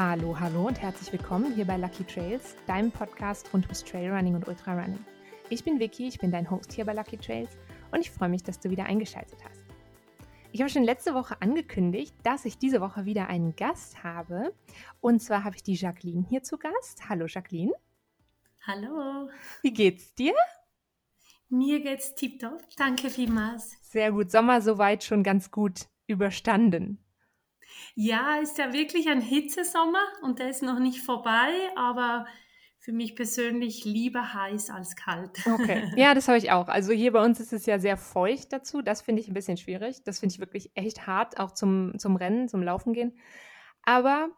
Hallo, hallo und herzlich willkommen hier bei Lucky Trails, deinem Podcast rund ums Trailrunning und Ultrarunning. Ich bin Vicky, ich bin dein Host hier bei Lucky Trails und ich freue mich, dass du wieder eingeschaltet hast. Ich habe schon letzte Woche angekündigt, dass ich diese Woche wieder einen Gast habe. Und zwar habe ich die Jacqueline hier zu Gast. Hallo Jacqueline. Hallo. Wie geht's dir? Mir geht's tiptop. Danke vielmals. Sehr gut. Sommer soweit schon ganz gut überstanden. Ja, ist ja wirklich ein Hitzesommer und der ist noch nicht vorbei, aber für mich persönlich lieber heiß als kalt. Okay, ja, das habe ich auch. Also hier bei uns ist es ja sehr feucht dazu. Das finde ich ein bisschen schwierig. Das finde ich wirklich echt hart, auch zum, zum Rennen, zum Laufen gehen. Aber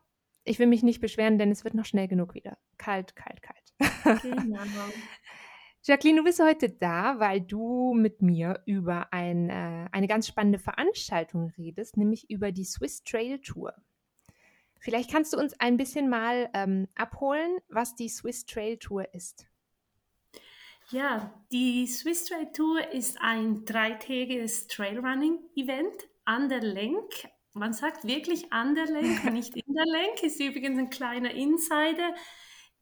ich will mich nicht beschweren, denn es wird noch schnell genug wieder. Kalt, kalt, kalt. Genau. Jacqueline, du bist heute da, weil du mit mir über ein, äh, eine ganz spannende Veranstaltung redest, nämlich über die Swiss Trail Tour. Vielleicht kannst du uns ein bisschen mal ähm, abholen, was die Swiss Trail Tour ist. Ja, die Swiss Trail Tour ist ein dreitägiges Trailrunning-Event an der Lenk. Man sagt wirklich an der Lenk, nicht in der Lenk. Ist übrigens ein kleiner Insider.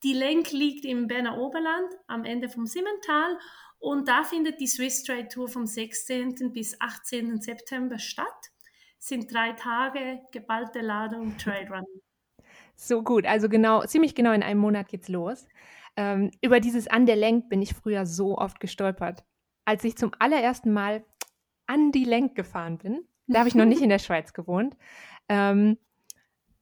Die Lenk liegt im Berner Oberland am Ende vom Simmental und da findet die Swiss Trade Tour vom 16. bis 18. September statt. Es sind drei Tage geballte Ladung Trailrun. So gut, also genau, ziemlich genau in einem Monat geht's los. Ähm, über dieses An der Lenk bin ich früher so oft gestolpert. Als ich zum allerersten Mal an die Lenk gefahren bin, da habe ich noch nicht in der Schweiz gewohnt, ähm,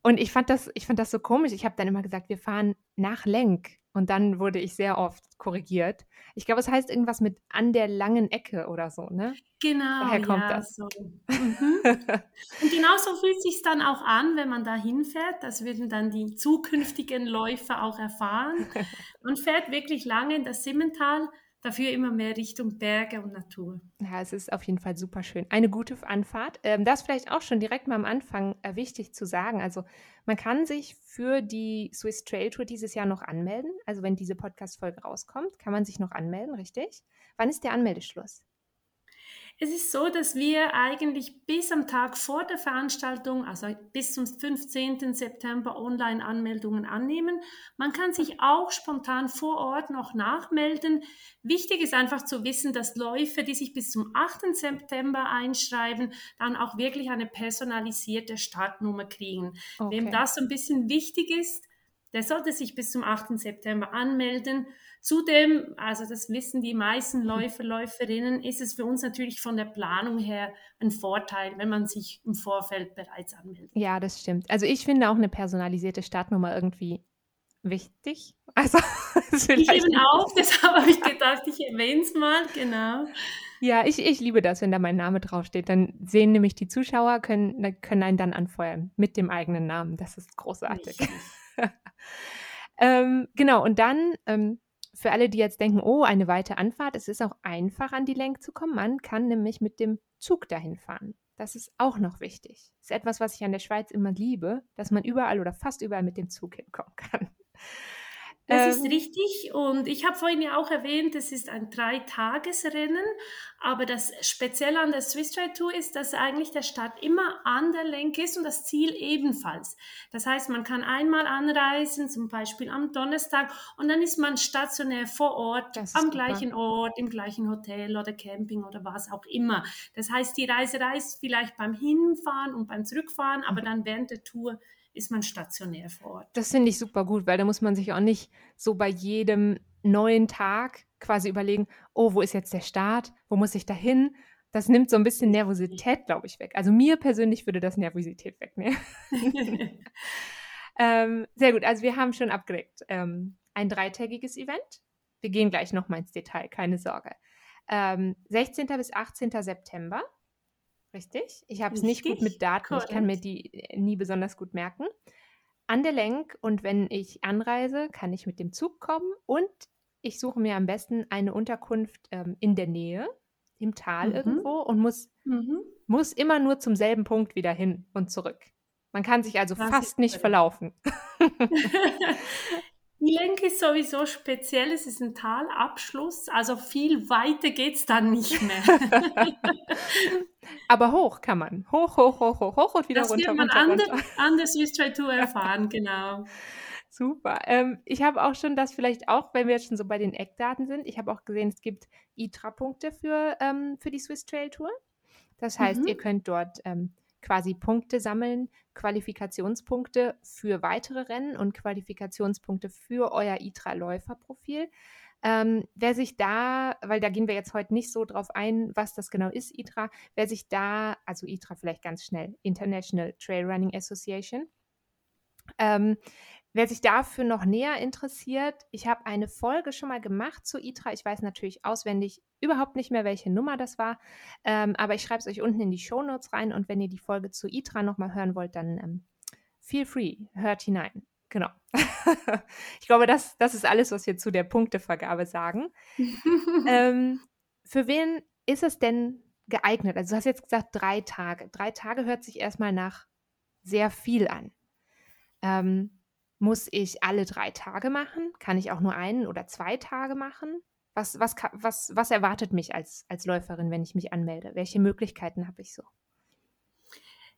und ich fand das, ich fand das so komisch. Ich habe dann immer gesagt, wir fahren nach Lenk. Und dann wurde ich sehr oft korrigiert. Ich glaube, es heißt irgendwas mit an der langen Ecke oder so, ne? Genau. Daher kommt ja, das. So. Mhm. Und genauso fühlt es sich dann auch an, wenn man da hinfährt. Das würden dann die zukünftigen Läufer auch erfahren. Man fährt wirklich lange in das Simmental dafür immer mehr Richtung Berge und Natur. Ja, es ist auf jeden Fall super schön. Eine gute Anfahrt. Ähm, das vielleicht auch schon direkt mal am Anfang äh, wichtig zu sagen. Also man kann sich für die Swiss Trail Tour dieses Jahr noch anmelden. Also wenn diese Podcast-Folge rauskommt, kann man sich noch anmelden, richtig? Wann ist der Anmeldeschluss? Es ist so, dass wir eigentlich bis am Tag vor der Veranstaltung, also bis zum 15. September Online-Anmeldungen annehmen. Man kann sich auch spontan vor Ort noch nachmelden. Wichtig ist einfach zu wissen, dass Läufer, die sich bis zum 8. September einschreiben, dann auch wirklich eine personalisierte Startnummer kriegen. Okay. Wem das so ein bisschen wichtig ist, der sollte sich bis zum 8. September anmelden. Zudem, also das wissen die meisten Läufer, Läuferinnen, ist es für uns natürlich von der Planung her ein Vorteil, wenn man sich im Vorfeld bereits anmeldet. Ja, das stimmt. Also ich finde auch eine personalisierte Startnummer irgendwie wichtig. Also ich eben auch, deshalb habe ich gedacht, ich erwähne es mal, genau. Ja, ich, ich liebe das, wenn da mein Name draufsteht. Dann sehen nämlich die Zuschauer, können, können einen dann anfeuern mit dem eigenen Namen. Das ist großartig. ähm, genau, und dann ähm, für alle, die jetzt denken, oh, eine weite Anfahrt, es ist auch einfach an die Lenk zu kommen. Man kann nämlich mit dem Zug dahin fahren. Das ist auch noch wichtig. Das ist etwas, was ich an der Schweiz immer liebe, dass man überall oder fast überall mit dem Zug hinkommen kann. Das ähm, ist richtig. Und ich habe vorhin ja auch erwähnt, es ist ein Dreitagesrennen. Aber das Spezielle an der Swiss Trail Tour ist, dass eigentlich der Start immer an der Lenk ist und das Ziel ebenfalls. Das heißt, man kann einmal anreisen, zum Beispiel am Donnerstag, und dann ist man stationär vor Ort, am super. gleichen Ort, im gleichen Hotel oder Camping oder was auch immer. Das heißt, die Reise reist vielleicht beim Hinfahren und beim Zurückfahren, aber mhm. dann während der Tour ist man stationär vor Ort. Das finde ich super gut, weil da muss man sich auch nicht so bei jedem neuen Tag quasi überlegen, oh, wo ist jetzt der Start? Wo muss ich da hin? Das nimmt so ein bisschen Nervosität, glaube ich, weg. Also mir persönlich würde das Nervosität wegnehmen. ähm, sehr gut, also wir haben schon abgedeckt. Ähm, ein dreitägiges Event. Wir gehen gleich nochmal ins Detail, keine Sorge. Ähm, 16. bis 18. September Richtig. Ich habe es nicht gut mit Daten. Correct. Ich kann mir die äh, nie besonders gut merken. An der Lenk und wenn ich anreise, kann ich mit dem Zug kommen und ich suche mir am besten eine Unterkunft ähm, in der Nähe, im Tal mhm. irgendwo und muss, mhm. muss immer nur zum selben Punkt wieder hin und zurück. Man kann sich also das fast nicht verlaufen. Die Lenk ist sowieso speziell, es ist ein Talabschluss, also viel weiter geht es dann nicht mehr. Aber hoch kann man. Hoch, hoch, hoch, hoch, hoch und wieder das runter, wird man runter, an, runter. der, an der Swiss Trade Tour erfahren, genau. Super. Ähm, ich habe auch schon das vielleicht auch, wenn wir jetzt schon so bei den Eckdaten sind, ich habe auch gesehen, es gibt ITRA-Punkte für, ähm, für die Swiss Trail Tour. Das heißt, Mhm. ihr könnt dort ähm, quasi Punkte sammeln, Qualifikationspunkte für weitere Rennen und Qualifikationspunkte für euer ITRA-Läuferprofil. Ähm, wer sich da, weil da gehen wir jetzt heute nicht so drauf ein, was das genau ist, ITRA, wer sich da, also ITRA vielleicht ganz schnell, International Trail Running Association, ähm, wer sich dafür noch näher interessiert, ich habe eine Folge schon mal gemacht zu ITRA. Ich weiß natürlich auswendig überhaupt nicht mehr, welche Nummer das war, ähm, aber ich schreibe es euch unten in die Show Notes rein und wenn ihr die Folge zu ITRA nochmal hören wollt, dann ähm, feel free, hört hinein. Genau. ich glaube, das, das ist alles, was wir zu der Punktevergabe sagen. ähm, für wen ist es denn geeignet? Also du hast jetzt gesagt drei Tage. Drei Tage hört sich erstmal nach sehr viel an. Ähm, muss ich alle drei Tage machen? Kann ich auch nur einen oder zwei Tage machen? Was, was, was, was erwartet mich als, als Läuferin, wenn ich mich anmelde? Welche Möglichkeiten habe ich so?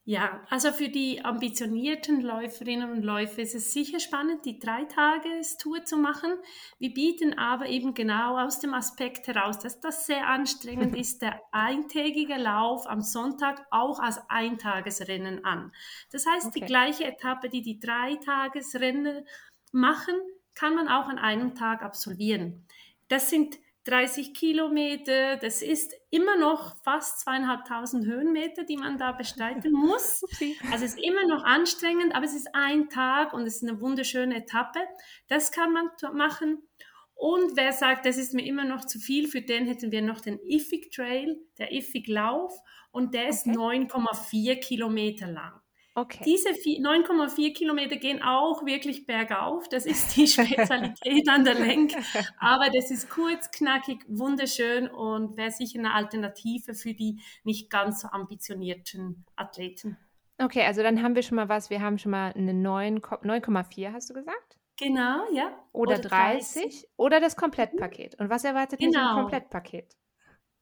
Ja, also für die ambitionierten Läuferinnen und Läufer ist es sicher spannend, die Dreitagestour zu machen. Wir bieten aber eben genau aus dem Aspekt heraus, dass das sehr anstrengend ist, der eintägige Lauf am Sonntag auch als Eintagesrennen an. Das heißt, okay. die gleiche Etappe, die die Dreitagesrennen machen, kann man auch an einem Tag absolvieren. Das sind 30 Kilometer, das ist immer noch fast zweieinhalbtausend Höhenmeter, die man da bestreiten muss. Also es ist immer noch anstrengend, aber es ist ein Tag und es ist eine wunderschöne Etappe. Das kann man machen. Und wer sagt, das ist mir immer noch zu viel, für den hätten wir noch den Ifig Trail, der Ifig Lauf, und der ist okay. 9,4 Kilometer lang. Okay. Diese 9,4 Kilometer gehen auch wirklich bergauf. Das ist die Spezialität an der Lenk. Aber das ist kurz, knackig, wunderschön und wäre sicher eine Alternative für die nicht ganz so ambitionierten Athleten. Okay, also dann haben wir schon mal was. Wir haben schon mal eine 9,4, hast du gesagt? Genau, ja. Oder, oder 30, 30 oder das Komplettpaket. Und was erwartet genau. mich im Komplettpaket?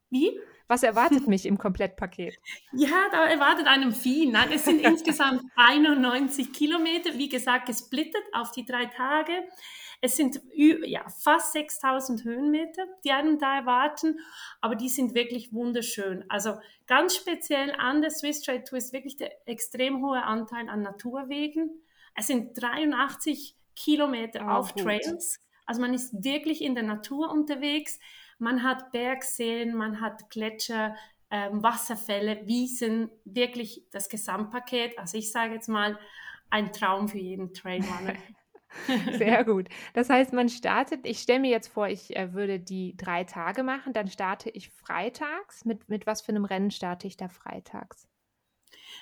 Wie? Was erwartet mich im Komplettpaket? Ja, da erwartet einem viel. Nein, es sind insgesamt 91 Kilometer, wie gesagt, gesplittet auf die drei Tage. Es sind ja, fast 6000 Höhenmeter, die einem da erwarten, aber die sind wirklich wunderschön. Also ganz speziell an der Swiss Trade Tour ist wirklich der extrem hohe Anteil an Naturwegen. Es sind 83 Kilometer oh, auf gut. Trails. Also man ist wirklich in der Natur unterwegs. Man hat Bergseen, man hat Gletscher, ähm, Wasserfälle, Wiesen, wirklich das Gesamtpaket. Also ich sage jetzt mal, ein Traum für jeden Trailrunner. Sehr gut. Das heißt, man startet, ich stelle mir jetzt vor, ich äh, würde die drei Tage machen, dann starte ich freitags. Mit, mit was für einem Rennen starte ich da freitags?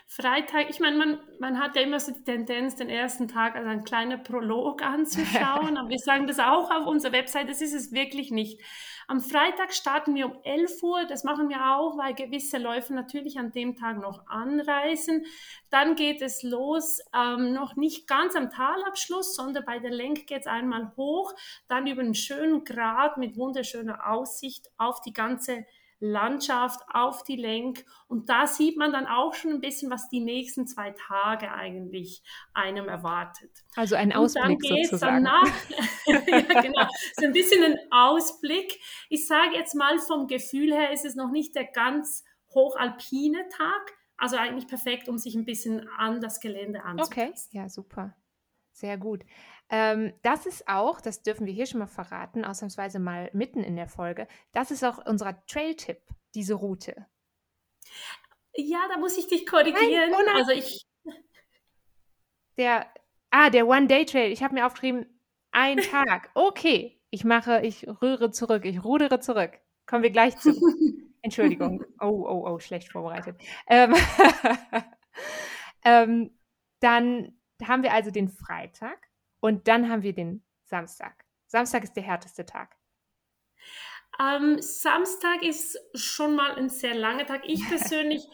Freitag, ich meine, man, man hat ja immer so die Tendenz, den ersten Tag als ein kleiner Prolog anzuschauen, aber wir sagen das auch auf unserer Website, das ist es wirklich nicht. Am Freitag starten wir um 11 Uhr, das machen wir auch, weil gewisse Läufer natürlich an dem Tag noch anreisen. Dann geht es los, ähm, noch nicht ganz am Talabschluss, sondern bei der Lenk geht es einmal hoch, dann über einen schönen Grat mit wunderschöner Aussicht auf die ganze Landschaft auf die Lenk. Und da sieht man dann auch schon ein bisschen, was die nächsten zwei Tage eigentlich einem erwartet. Also ein Ausblick und dann sozusagen. Dann nach, ja, genau, so ein bisschen ein Ausblick. Ich sage jetzt mal, vom Gefühl her ist es noch nicht der ganz hochalpine Tag. Also eigentlich perfekt, um sich ein bisschen an das Gelände anzupassen. Okay, ja, super. Sehr gut. Ähm, das ist auch, das dürfen wir hier schon mal verraten, ausnahmsweise mal mitten in der Folge, das ist auch unser Trail-Tipp, diese Route. Ja, da muss ich dich korrigieren. Nein. Also ich. Der, ah, der One-Day-Trail. Ich habe mir aufgeschrieben, ein Tag. Okay, ich mache, ich rühre zurück, ich rudere zurück. Kommen wir gleich zu. Entschuldigung. Oh, oh, oh, schlecht vorbereitet. Ähm, ähm, dann haben wir also den Freitag und dann haben wir den Samstag. Samstag ist der härteste Tag. Ähm, Samstag ist schon mal ein sehr langer Tag. Ich persönlich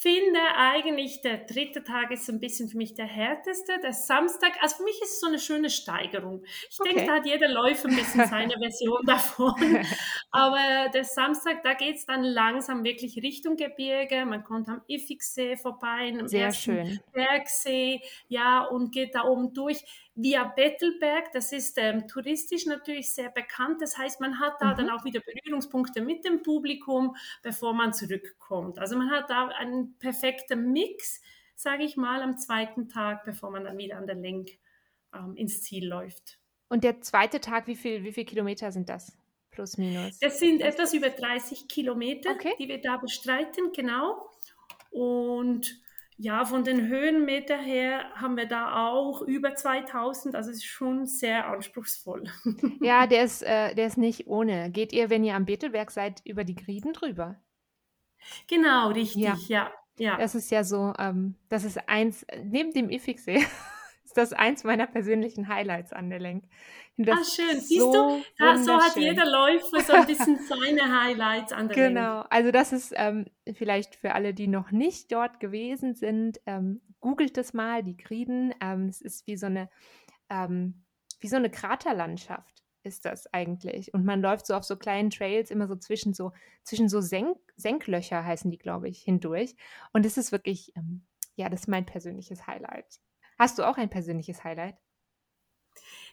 finde eigentlich, der dritte Tag ist ein bisschen für mich der härteste. Der Samstag, also für mich ist es so eine schöne Steigerung. Ich okay. denke, da hat jeder Läufer ein bisschen seine Version davon. Aber der Samstag, da geht es dann langsam wirklich Richtung Gebirge. Man kommt am Iffigsee vorbei, am Sehr schön. Bergsee, ja, und geht da oben durch via Bettelberg. Das ist ähm, touristisch natürlich sehr bekannt. Das heißt, man hat da mhm. dann auch wieder Berührungspunkte mit dem Publikum, bevor man zurückkommt. Also man hat da einen perfekten Mix, sage ich mal, am zweiten Tag, bevor man dann wieder an der Lenk ähm, ins Ziel läuft. Und der zweite Tag, wie viel, wie viel Kilometer sind das? Plus, minus? Das sind etwas über 30 Kilometer, okay. die wir da bestreiten, genau. Und ja, von den Höhenmeter her haben wir da auch über 2000, also es ist schon sehr anspruchsvoll. Ja, der ist, äh, der ist nicht ohne. Geht ihr, wenn ihr am Betelberg seid, über die Grieden drüber? Genau, richtig, ja. ja. Das ist ja so, ähm, das ist eins, neben dem Iffigsee, ist das eins meiner persönlichen Highlights an der Lenk. Das ah, schön. Siehst so du, da, so hat jeder Läufer so ein bisschen seine Highlights an der Genau, also das ist ähm, vielleicht für alle, die noch nicht dort gewesen sind, ähm, googelt das mal, die Griden. Ähm, es ist wie so eine, ähm, wie so eine Kraterlandschaft ist das eigentlich. Und man läuft so auf so kleinen Trails immer so zwischen so, zwischen so Senk Senklöcher heißen die, glaube ich, hindurch. Und es ist wirklich, ähm, ja, das ist mein persönliches Highlight. Hast du auch ein persönliches Highlight?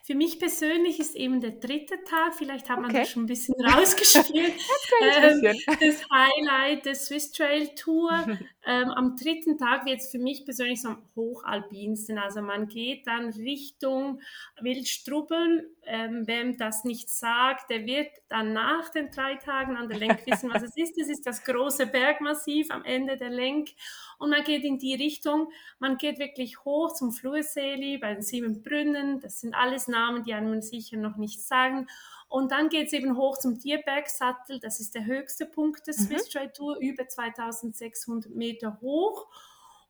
Für mich persönlich ist eben der dritte Tag, vielleicht hat man okay. das schon ein bisschen rausgespielt, ähm, das Highlight der Swiss Trail Tour. ähm, am dritten Tag wird es für mich persönlich so am hochalpinsten. Also man geht dann Richtung Wildstrubbeln. Ähm, wem das nicht sagt, der wird dann nach den drei Tagen an der Lenk wissen, was es ist. Es ist das große Bergmassiv am Ende der Lenk und man geht in die Richtung, man geht wirklich hoch zum Flurseli bei den sieben Brunnen. Das sind alles Namen, die einem sicher noch nicht sagen. Und dann geht es eben hoch zum Tierbergsattel. Das ist der höchste Punkt des mhm. Swiss Trail Tour, über 2600 Meter hoch.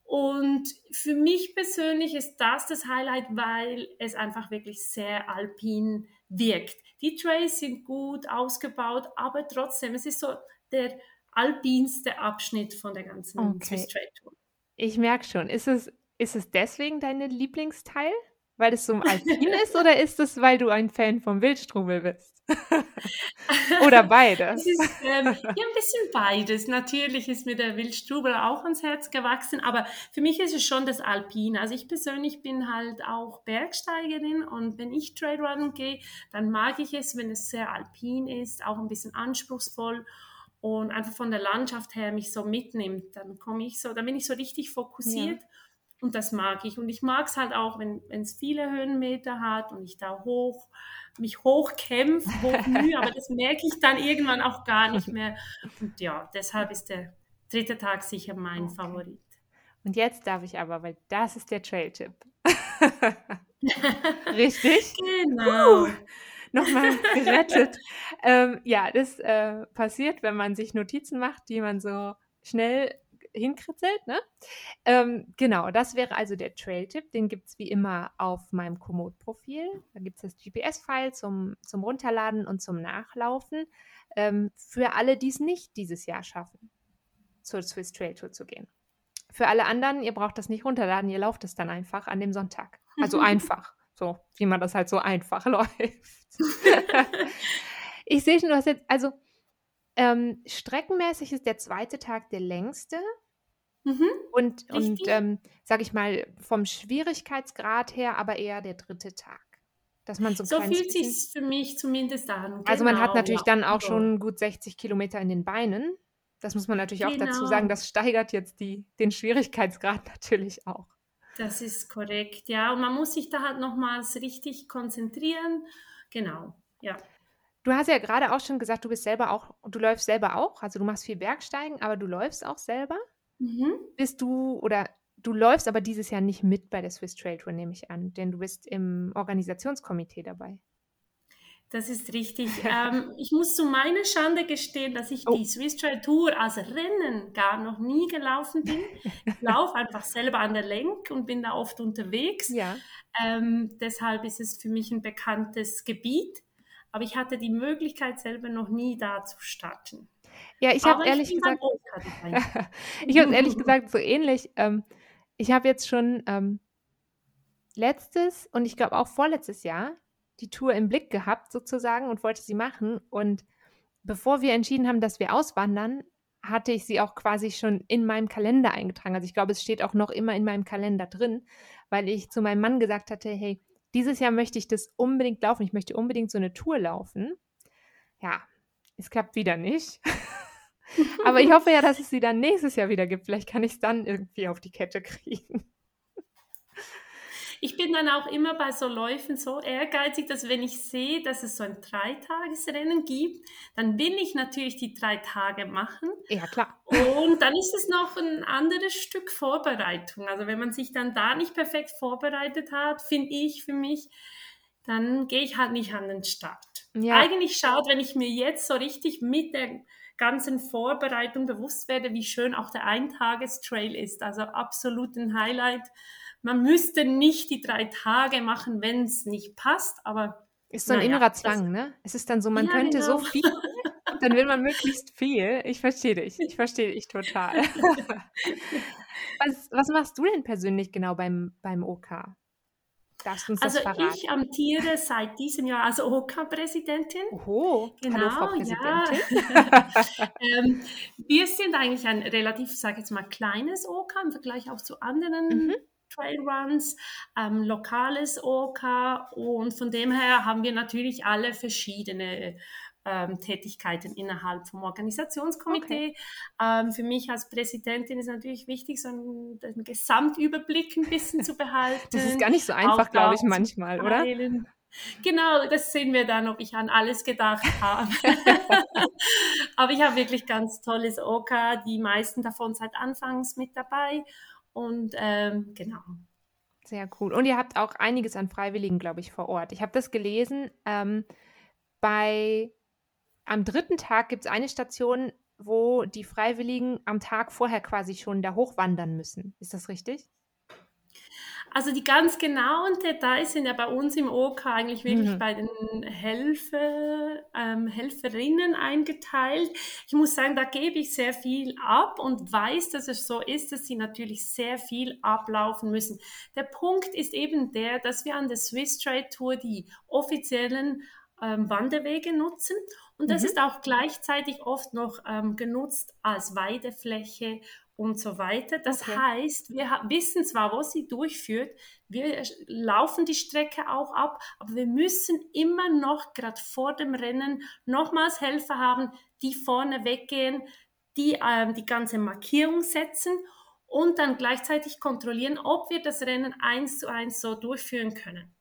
Und für mich persönlich ist das das Highlight, weil es einfach wirklich sehr alpin wirkt. Die Trails sind gut ausgebaut, aber trotzdem, es ist so der alpinste Abschnitt von der ganzen okay. Swiss Trail Tour. Ich merke schon. Ist es, ist es deswegen dein Lieblingsteil? Weil es so ein Alpin ist oder ist es, weil du ein Fan vom Wildstrubel bist? oder beides? Ist, ähm, ja, ein bisschen beides. Natürlich ist mir der Wildstrubel auch ans Herz gewachsen, aber für mich ist es schon das Alpine. Also ich persönlich bin halt auch Bergsteigerin und wenn ich Trailrunning gehe, dann mag ich es, wenn es sehr alpin ist, auch ein bisschen anspruchsvoll und einfach von der Landschaft her mich so mitnimmt, dann komme ich so, dann bin ich so richtig fokussiert ja. und das mag ich. Und ich mag es halt auch, wenn es viele Höhenmeter hat und ich da hoch, mich hochkämpfe, hochmühe, aber das merke ich dann irgendwann auch gar nicht mehr. Und ja, deshalb ist der dritte Tag sicher mein okay. Favorit. Und jetzt darf ich aber, weil das ist der Trail-Tipp. Richtig? Genau. Uh nochmal gerettet. ähm, ja, das äh, passiert, wenn man sich Notizen macht, die man so schnell hinkritzelt. Ne? Ähm, genau, das wäre also der Trail-Tipp. Den gibt es wie immer auf meinem Komoot-Profil. Da gibt es das GPS-File zum, zum Runterladen und zum Nachlaufen. Ähm, für alle, die es nicht dieses Jahr schaffen, zur Swiss Trail Tour zu gehen. Für alle anderen, ihr braucht das nicht runterladen, ihr lauft es dann einfach an dem Sonntag. Also einfach. So, wie man das halt so einfach läuft. ich sehe schon, du hast jetzt, also ähm, streckenmäßig ist der zweite Tag der längste. Mhm, und, und ähm, sag ich mal, vom Schwierigkeitsgrad her aber eher der dritte Tag. Dass man so, so fühlt sich für mich zumindest an. Also man hat genau, natürlich ja, dann auch so. schon gut 60 Kilometer in den Beinen. Das muss man natürlich genau. auch dazu sagen. Genau. Das steigert jetzt die, den Schwierigkeitsgrad natürlich auch. Das ist korrekt, ja. Und man muss sich da halt nochmals richtig konzentrieren. Genau, ja. Du hast ja gerade auch schon gesagt, du bist selber auch, du läufst selber auch, also du machst viel Bergsteigen, aber du läufst auch selber. Mhm. Bist du oder du läufst aber dieses Jahr nicht mit bei der Swiss Trail Tour, nehme ich an, denn du bist im Organisationskomitee dabei. Das ist richtig. ähm, ich muss zu meiner Schande gestehen, dass ich oh. die Swiss Trail Tour als Rennen gar noch nie gelaufen bin. Ich laufe einfach selber an der Lenk und bin da oft unterwegs. Ja. Ähm, deshalb ist es für mich ein bekanntes Gebiet. aber ich hatte die Möglichkeit selber noch nie da zu starten. Ja, ich habe ehrlich gesagt, ich habe ehrlich gesagt so ähnlich. Ähm, ich habe jetzt schon ähm, letztes und ich glaube auch vorletztes Jahr die Tour im Blick gehabt sozusagen und wollte sie machen. Und bevor wir entschieden haben, dass wir auswandern, hatte ich sie auch quasi schon in meinem Kalender eingetragen. Also ich glaube, es steht auch noch immer in meinem Kalender drin, weil ich zu meinem Mann gesagt hatte, hey, dieses Jahr möchte ich das unbedingt laufen. Ich möchte unbedingt so eine Tour laufen. Ja, es klappt wieder nicht. Aber ich hoffe ja, dass es sie dann nächstes Jahr wieder gibt. Vielleicht kann ich es dann irgendwie auf die Kette kriegen. Ich bin dann auch immer bei so Läufen so ehrgeizig, dass wenn ich sehe, dass es so ein Dreitagesrennen gibt, dann will ich natürlich die drei Tage machen. Ja, klar. Und dann ist es noch ein anderes Stück Vorbereitung. Also wenn man sich dann da nicht perfekt vorbereitet hat, finde ich für mich, dann gehe ich halt nicht an den Start. Ja. Eigentlich schaut, wenn ich mir jetzt so richtig mit der ganzen Vorbereitung bewusst werde, wie schön auch der Eintagestrail ist. Also absolut ein Highlight man müsste nicht die drei Tage machen, wenn es nicht passt, aber. Ist so ein naja, innerer Zwang, ne? Es ist dann so, man ja, könnte genau. so viel, dann will man möglichst viel. Ich verstehe dich. Ich verstehe dich total. was, was machst du denn persönlich genau beim, beim OK? Darfst du uns also das verraten? ich amtiere seit diesem Jahr als OK-Präsidentin. Oho, genau, Hallo, Frau Präsidentin. Ja. ähm, wir sind eigentlich ein relativ, sage ich jetzt mal, kleines OK im Vergleich auch zu anderen mhm. Trailruns, ähm, lokales OK und von dem her haben wir natürlich alle verschiedene ähm, Tätigkeiten innerhalb vom Organisationskomitee. Okay. Ähm, für mich als Präsidentin ist natürlich wichtig, so einen, einen Gesamtüberblick ein bisschen zu behalten. Das ist gar nicht so einfach, glaube ich, manchmal, oder? Genau, das sehen wir dann, ob ich an alles gedacht habe. Aber ich habe wirklich ganz tolles OK, die meisten davon seit Anfangs mit dabei. Und ähm, genau. Sehr cool. Und ihr habt auch einiges an Freiwilligen, glaube ich, vor Ort. Ich habe das gelesen. Ähm, bei am dritten Tag gibt es eine Station, wo die Freiwilligen am Tag vorher quasi schon da hochwandern müssen. Ist das richtig? Also die ganz genauen Details sind ja bei uns im OK eigentlich wirklich mhm. bei den Helfer, ähm, Helferinnen eingeteilt. Ich muss sagen, da gebe ich sehr viel ab und weiß, dass es so ist, dass sie natürlich sehr viel ablaufen müssen. Der Punkt ist eben der, dass wir an der Swiss Trade Tour die offiziellen ähm, Wanderwege nutzen und das mhm. ist auch gleichzeitig oft noch ähm, genutzt als Weidefläche und so weiter. Das okay. heißt, wir wissen zwar, wo sie durchführt, wir laufen die Strecke auch ab, aber wir müssen immer noch gerade vor dem Rennen nochmals Helfer haben, die vorne weggehen, die ähm, die ganze Markierung setzen und dann gleichzeitig kontrollieren, ob wir das Rennen eins zu eins so durchführen können.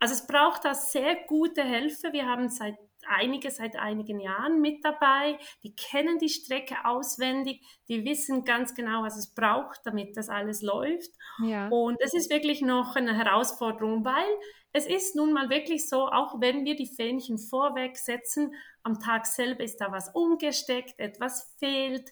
Also es braucht da sehr gute Helfer. Wir haben seit einige seit einigen Jahren mit dabei, die kennen die Strecke auswendig, die wissen ganz genau, was es braucht, damit das alles läuft. Ja. Und es ist wirklich noch eine Herausforderung, weil es ist nun mal wirklich so, auch wenn wir die Fähnchen vorweg setzen, am Tag selber ist da was umgesteckt, etwas fehlt.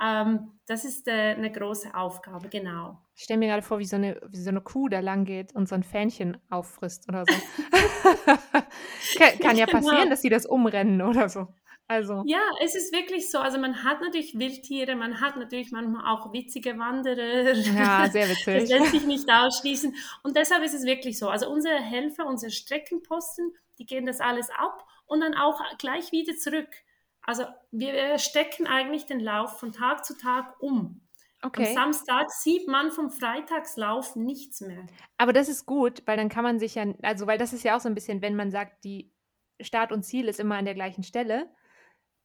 Ähm, das ist äh, eine große Aufgabe, genau. Ich stelle mir gerade vor, wie so, eine, wie so eine Kuh da lang geht und so ein Fähnchen auffrisst oder so. kann, kann, ja genau. passieren, genau. dass sie das umrennen oder so. Also. Ja, es ist wirklich so. Also man hat natürlich Wildtiere, man hat natürlich manchmal auch witzige Wanderer. Ja, sehr witzig. Das lässt sich nicht ausschließen. Und deshalb ist es wirklich so. Also unsere Helfer, unsere Streckenposten, die gehen das alles ab und dann auch gleich wieder zurück. Also wir stecken eigentlich den Lauf von Tag zu Tag um. Okay. Am Samstag sieht man vom Freitagslauf nichts mehr. Aber das ist gut, weil dann kann man sich ja, also weil das ist ja auch so ein bisschen, wenn man sagt, die Start und Ziel ist immer an der gleichen Stelle,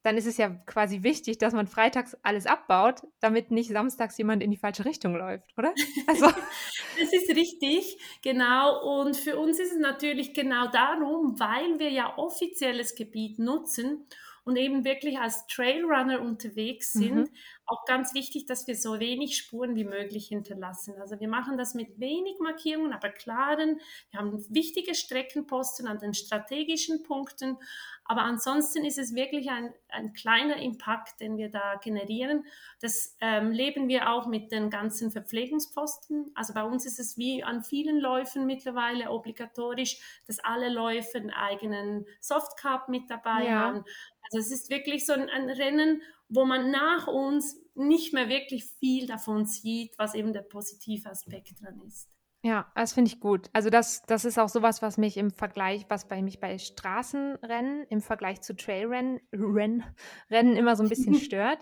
dann ist es ja quasi wichtig, dass man freitags alles abbaut, damit nicht samstags jemand in die falsche Richtung läuft, oder? Also. das ist richtig, genau. Und für uns ist es natürlich genau darum, weil wir ja offizielles Gebiet nutzen und eben wirklich als Trailrunner unterwegs sind, mhm. auch ganz wichtig, dass wir so wenig Spuren wie möglich hinterlassen. Also wir machen das mit wenig Markierungen, aber klaren. Wir haben wichtige Streckenposten an den strategischen Punkten, aber ansonsten ist es wirklich ein, ein kleiner Impact, den wir da generieren. Das ähm, leben wir auch mit den ganzen Verpflegungsposten. Also bei uns ist es wie an vielen Läufen mittlerweile obligatorisch, dass alle Läufe einen eigenen Softcup mit dabei ja. haben. Also es ist wirklich so ein, ein Rennen, wo man nach uns nicht mehr wirklich viel davon sieht, was eben der positive Aspekt dran ist. Ja, das finde ich gut. Also das, das ist auch sowas, was mich im Vergleich, was bei mich bei Straßenrennen im Vergleich zu Trailrennen Renn, Rennen immer so ein bisschen stört,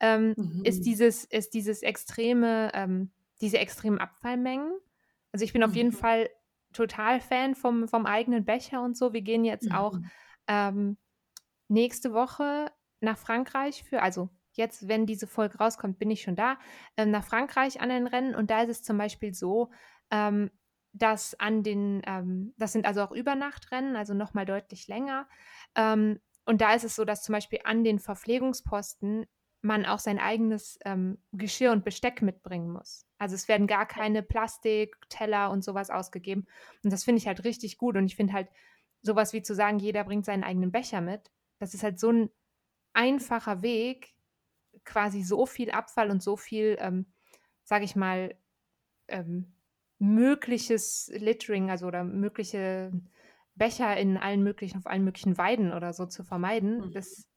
ähm, mhm. ist dieses, ist dieses extreme, ähm, diese extremen Abfallmengen. Also ich bin auf jeden mhm. Fall total Fan vom, vom eigenen Becher und so. Wir gehen jetzt mhm. auch ähm, nächste Woche nach Frankreich für, also jetzt, wenn diese Folge rauskommt, bin ich schon da, ähm, nach Frankreich an den Rennen und da ist es zum Beispiel so, ähm, dass an den, ähm, das sind also auch Übernachtrennen, also nochmal deutlich länger. Ähm, und da ist es so, dass zum Beispiel an den Verpflegungsposten man auch sein eigenes ähm, Geschirr und Besteck mitbringen muss. Also es werden gar keine Plastik, Teller und sowas ausgegeben. Und das finde ich halt richtig gut. Und ich finde halt sowas wie zu sagen, jeder bringt seinen eigenen Becher mit. Das ist halt so ein einfacher Weg, quasi so viel Abfall und so viel, ähm, sage ich mal, ähm, mögliches Littering, also oder mögliche Becher in allen möglichen, auf allen möglichen Weiden oder so zu vermeiden. Mhm. Das,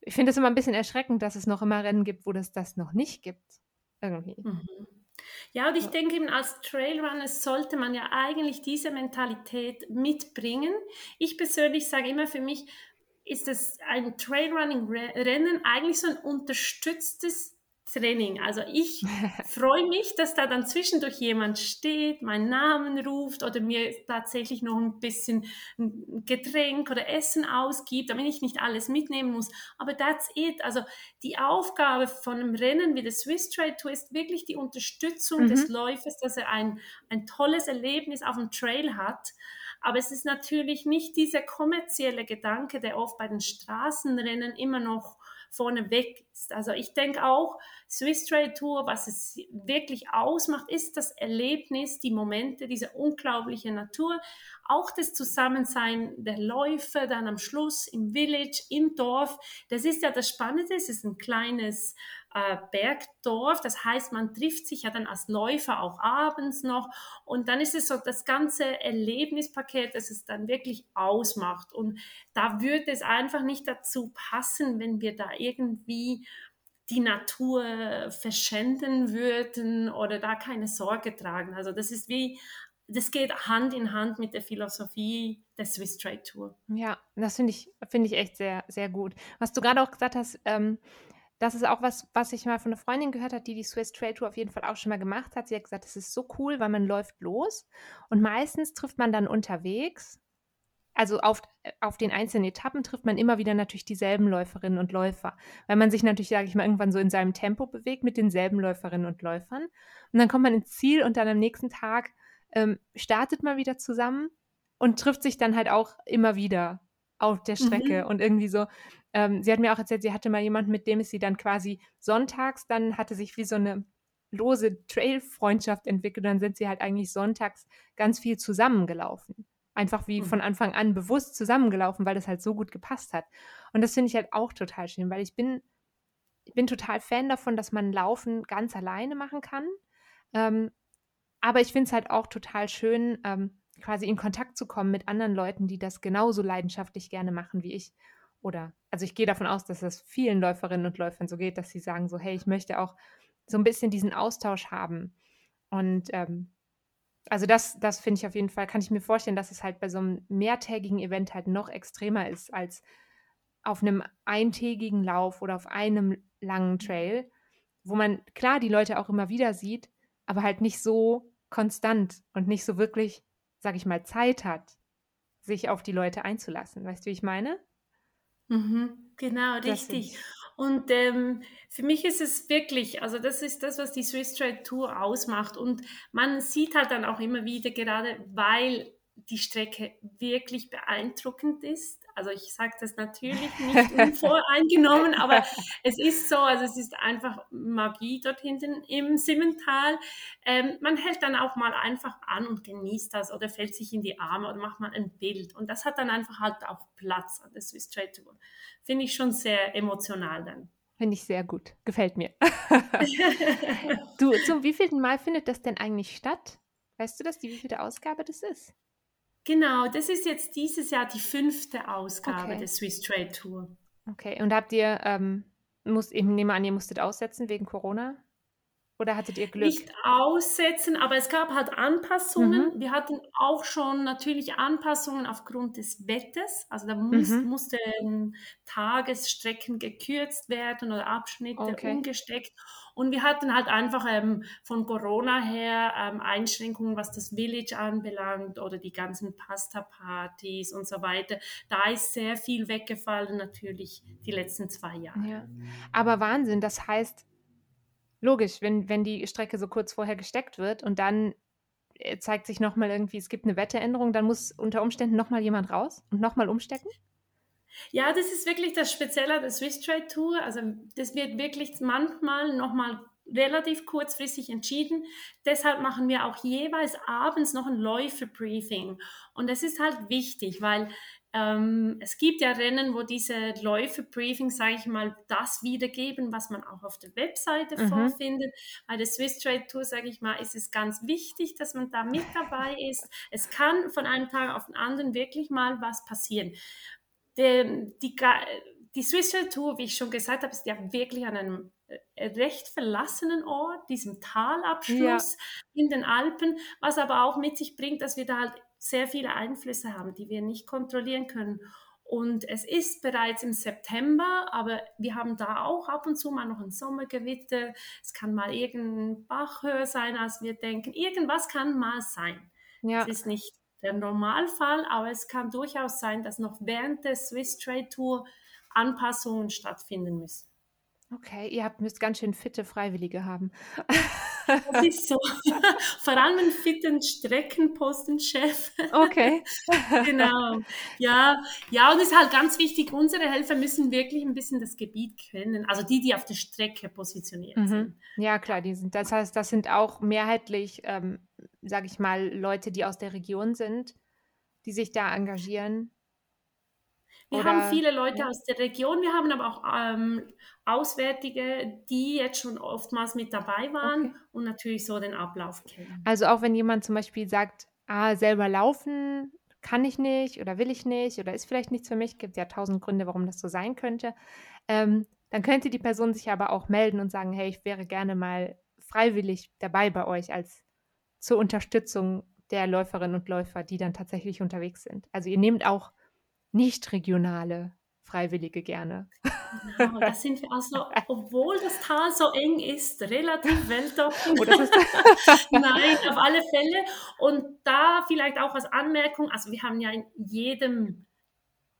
ich finde es immer ein bisschen erschreckend, dass es noch immer Rennen gibt, wo das das noch nicht gibt. Irgendwie. Mhm. Ja, und ich denke eben als Trailrunner sollte man ja eigentlich diese Mentalität mitbringen. Ich persönlich sage immer für mich, ist es ein Trailrunning-Rennen eigentlich so ein unterstütztes Training. Also ich freue mich, dass da dann zwischendurch jemand steht, meinen Namen ruft oder mir tatsächlich noch ein bisschen Getränk oder Essen ausgibt, damit ich nicht alles mitnehmen muss. Aber that's it. Also die Aufgabe von einem Rennen wie der Swiss Trade Tour ist wirklich die Unterstützung mhm. des Läufers, dass er ein, ein tolles Erlebnis auf dem Trail hat. Aber es ist natürlich nicht dieser kommerzielle Gedanke, der oft bei den Straßenrennen immer noch vorne weg ist. Also ich denke auch, Swiss Trade Tour, was es wirklich ausmacht, ist das Erlebnis, die Momente, diese unglaubliche Natur, auch das Zusammensein der Läufer dann am Schluss im Village, im Dorf. Das ist ja das Spannende, es ist ein kleines äh, Bergdorf, das heißt, man trifft sich ja dann als Läufer auch abends noch und dann ist es so das ganze Erlebnispaket, das es dann wirklich ausmacht und da würde es einfach nicht dazu passen, wenn wir da irgendwie die Natur verschwenden würden oder da keine Sorge tragen. Also das ist wie das geht Hand in Hand mit der Philosophie der Swiss Trade Tour. Ja, das finde ich, find ich echt sehr, sehr gut. Was du gerade auch gesagt hast, ähm, das ist auch was, was ich mal von einer Freundin gehört habe, die die Swiss Trade Tour auf jeden Fall auch schon mal gemacht hat. Sie hat gesagt, das ist so cool, weil man läuft los und meistens trifft man dann unterwegs, also auf, auf den einzelnen Etappen trifft man immer wieder natürlich dieselben Läuferinnen und Läufer, weil man sich natürlich, sage ich mal, irgendwann so in seinem Tempo bewegt mit denselben Läuferinnen und Läufern. Und dann kommt man ins Ziel und dann am nächsten Tag ähm, startet man wieder zusammen und trifft sich dann halt auch immer wieder auf der Strecke mhm. und irgendwie so. Ähm, sie hat mir auch erzählt, sie hatte mal jemanden, mit dem ist sie dann quasi sonntags, dann hatte sich wie so eine lose Trail-Freundschaft entwickelt. Und dann sind sie halt eigentlich sonntags ganz viel zusammengelaufen. Einfach wie mhm. von Anfang an bewusst zusammengelaufen, weil das halt so gut gepasst hat. Und das finde ich halt auch total schön, weil ich bin, ich bin total Fan davon, dass man Laufen ganz alleine machen kann. Ähm, aber ich finde es halt auch total schön, ähm, quasi in Kontakt zu kommen mit anderen Leuten, die das genauso leidenschaftlich gerne machen wie ich. Oder, also ich gehe davon aus, dass es vielen Läuferinnen und Läufern so geht, dass sie sagen so, hey, ich möchte auch so ein bisschen diesen Austausch haben. Und ähm, also das, das finde ich auf jeden Fall, kann ich mir vorstellen, dass es halt bei so einem mehrtägigen Event halt noch extremer ist als auf einem eintägigen Lauf oder auf einem langen Trail, wo man klar die Leute auch immer wieder sieht, aber halt nicht so konstant und nicht so wirklich, sag ich mal, Zeit hat, sich auf die Leute einzulassen. Weißt du, wie ich meine? Mhm, genau, richtig. Und ähm, für mich ist es wirklich, also das ist das, was die Swiss Trade Tour ausmacht. Und man sieht halt dann auch immer wieder, gerade weil die Strecke wirklich beeindruckend ist. Also ich sage das natürlich nicht unvoreingenommen, aber es ist so, also es ist einfach Magie dort hinten im Simmental. Ähm, man hält dann auch mal einfach an und genießt das oder fällt sich in die Arme oder macht mal ein Bild. Und das hat dann einfach halt auch Platz an der Swiss Trade Tour. Finde ich schon sehr emotional dann. Finde ich sehr gut. Gefällt mir. du, zum wievielten Mal findet das denn eigentlich statt? Weißt du das, die wievielte Ausgabe das ist? Genau, das ist jetzt dieses Jahr die fünfte Ausgabe okay. der Swiss Trade Tour. Okay, und habt ihr, ähm, muss, ich nehme an, ihr musstet aussetzen wegen Corona? Oder hattet ihr Glück? Nicht aussetzen, aber es gab halt Anpassungen. Mhm. Wir hatten auch schon natürlich Anpassungen aufgrund des Wetters. Also da muss, mhm. mussten Tagesstrecken gekürzt werden oder Abschnitte okay. umgesteckt. Und wir hatten halt einfach ähm, von Corona her ähm, Einschränkungen, was das Village anbelangt oder die ganzen Pasta-Partys und so weiter. Da ist sehr viel weggefallen, natürlich die letzten zwei Jahre. Ja. Aber Wahnsinn, das heißt, logisch, wenn, wenn die Strecke so kurz vorher gesteckt wird und dann äh, zeigt sich nochmal irgendwie, es gibt eine Wetteränderung, dann muss unter Umständen nochmal jemand raus und nochmal umstecken? Ja, das ist wirklich das Spezielle der Swiss Trade Tour. Also das wird wirklich manchmal nochmal relativ kurzfristig entschieden. Deshalb machen wir auch jeweils abends noch ein Läuferbriefing. Und das ist halt wichtig, weil ähm, es gibt ja Rennen, wo diese Läuferbriefings, sage ich mal, das wiedergeben, was man auch auf der Webseite mhm. vorfindet. Bei der Swiss Trade Tour, sage ich mal, ist es ganz wichtig, dass man da mit dabei ist. Es kann von einem Tag auf den anderen wirklich mal was passieren. Die, die, die Swiss Trade Tour, wie ich schon gesagt habe, ist ja wirklich an einem äh, recht verlassenen Ort, diesem Talabschluss ja. in den Alpen, was aber auch mit sich bringt, dass wir da halt sehr viele Einflüsse haben, die wir nicht kontrollieren können. Und es ist bereits im September, aber wir haben da auch ab und zu mal noch ein Sommergewitter. Es kann mal irgendein Bach höher sein, als wir denken. Irgendwas kann mal sein. Ja. Es ist nicht der Normalfall, aber es kann durchaus sein, dass noch während der Swiss Trade Tour Anpassungen stattfinden müssen. Okay, ihr habt, müsst ganz schön fitte Freiwillige haben. Das ist so. Vor allem einen fitten Streckenpostenchef. Okay. genau. Ja, ja, und es ist halt ganz wichtig, unsere Helfer müssen wirklich ein bisschen das Gebiet kennen. Also die, die auf der Strecke positioniert mhm. sind. Ja, klar, die sind, das heißt, das sind auch mehrheitlich, ähm, sage ich mal, Leute, die aus der Region sind, die sich da engagieren. Wir Oder, haben viele Leute ja. aus der Region, wir haben aber auch ähm, Auswärtige, die jetzt schon oftmals mit dabei waren okay. und natürlich so den Ablauf kennen. Also auch wenn jemand zum Beispiel sagt, ah, selber laufen kann ich nicht oder will ich nicht oder ist vielleicht nichts für mich, gibt ja tausend Gründe, warum das so sein könnte, ähm, dann könnte die Person sich aber auch melden und sagen, hey, ich wäre gerne mal freiwillig dabei bei euch als zur Unterstützung der Läuferinnen und Läufer, die dann tatsächlich unterwegs sind. Also ihr nehmt auch nicht regionale Freiwillige gerne. Genau, das sind wir also, obwohl das Tal so eng ist, relativ weltoffen. Oh, Nein, auf alle Fälle. Und da vielleicht auch als Anmerkung, also wir haben ja in jedem